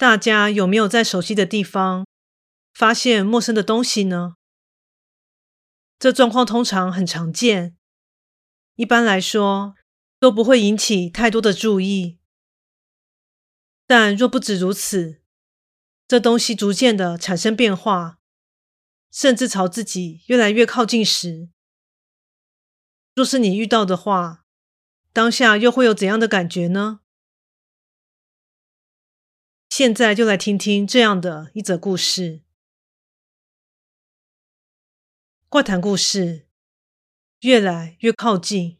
大家有没有在熟悉的地方发现陌生的东西呢？这状况通常很常见，一般来说都不会引起太多的注意。但若不止如此，这东西逐渐的产生变化，甚至朝自己越来越靠近时，若是你遇到的话，当下又会有怎样的感觉呢？现在就来听听这样的一则故事。怪谈故事，越来越靠近。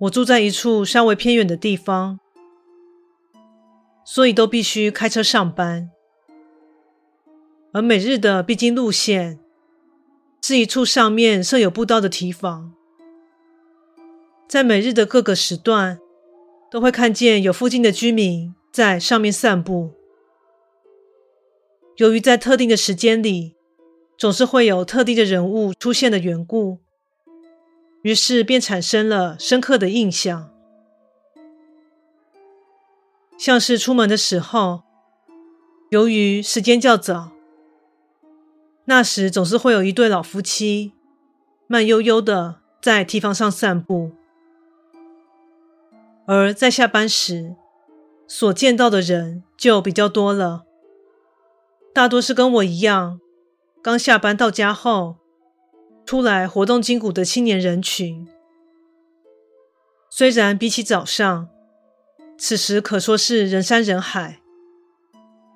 我住在一处稍微偏远的地方，所以都必须开车上班。而每日的必经路线，是一处上面设有步道的堤防。在每日的各个时段，都会看见有附近的居民在上面散步。由于在特定的时间里，总是会有特定的人物出现的缘故，于是便产生了深刻的印象。像是出门的时候，由于时间较早，那时总是会有一对老夫妻慢悠悠的在堤防上散步。而在下班时，所见到的人就比较多了，大多是跟我一样，刚下班到家后，出来活动筋骨的青年人群。虽然比起早上，此时可说是人山人海，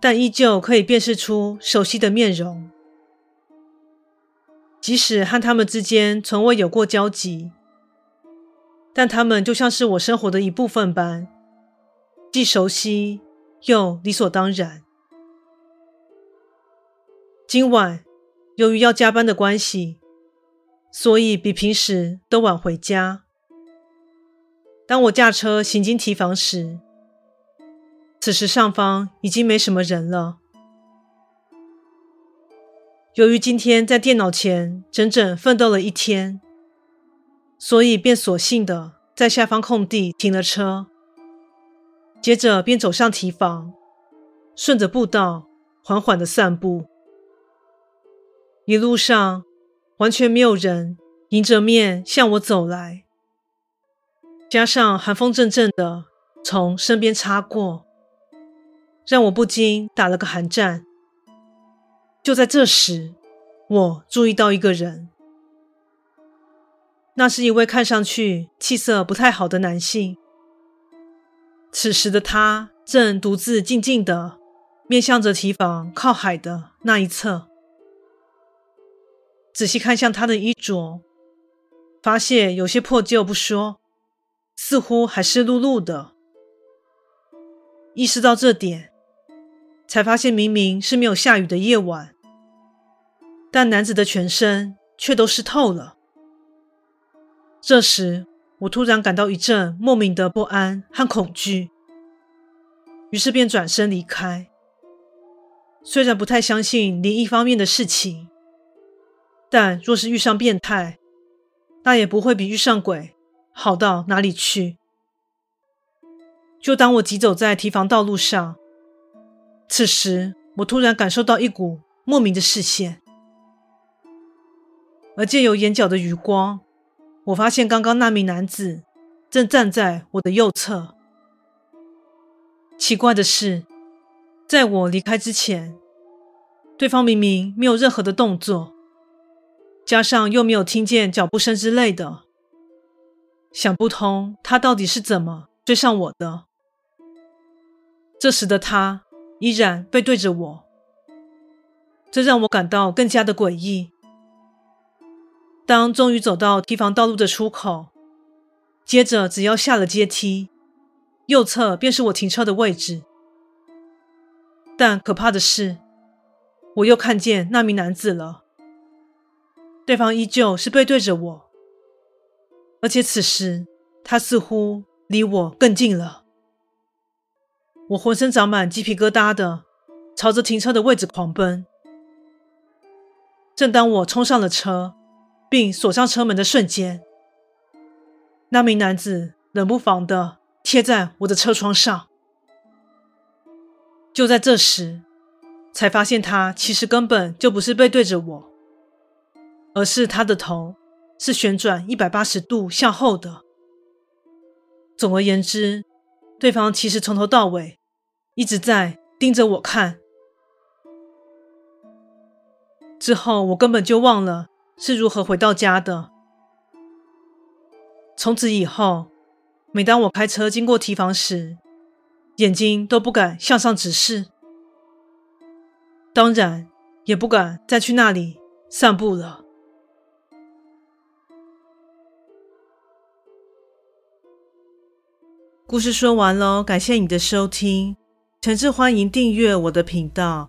但依旧可以辨识出熟悉的面容，即使和他们之间从未有过交集。但他们就像是我生活的一部分般，既熟悉又理所当然。今晚由于要加班的关系，所以比平时都晚回家。当我驾车行经提防时，此时上方已经没什么人了。由于今天在电脑前整整奋斗了一天。所以便索性的在下方空地停了车，接着便走上堤防，顺着步道缓缓的散步。一路上完全没有人迎着面向我走来，加上寒风阵阵的从身边擦过，让我不禁打了个寒战。就在这时，我注意到一个人。那是一位看上去气色不太好的男性。此时的他正独自静静地面向着堤防靠海的那一侧。仔细看向他的衣着，发现有些破旧不说，似乎还湿漉漉的。意识到这点，才发现明明是没有下雨的夜晚，但男子的全身却都湿透了。这时，我突然感到一阵莫名的不安和恐惧，于是便转身离开。虽然不太相信灵异方面的事情，但若是遇上变态，那也不会比遇上鬼好到哪里去。就当我疾走在堤防道路上，此时我突然感受到一股莫名的视线，而借由眼角的余光，我发现刚刚那名男子正站在我的右侧。奇怪的是，在我离开之前，对方明明没有任何的动作，加上又没有听见脚步声之类的，想不通他到底是怎么追上我的。这时的他依然背对着我，这让我感到更加的诡异。当终于走到堤防道路的出口，接着只要下了阶梯，右侧便是我停车的位置。但可怕的是，我又看见那名男子了。对方依旧是背对着我，而且此时他似乎离我更近了。我浑身长满鸡皮疙瘩的，朝着停车的位置狂奔。正当我冲上了车，并锁上车门的瞬间，那名男子冷不防的贴在我的车窗上。就在这时，才发现他其实根本就不是背对着我，而是他的头是旋转一百八十度向后的。总而言之，对方其实从头到尾一直在盯着我看。之后，我根本就忘了。是如何回到家的？从此以后，每当我开车经过提防时，眼睛都不敢向上直视，当然也不敢再去那里散步了。故事说完喽，感谢你的收听，诚挚欢迎订阅我的频道。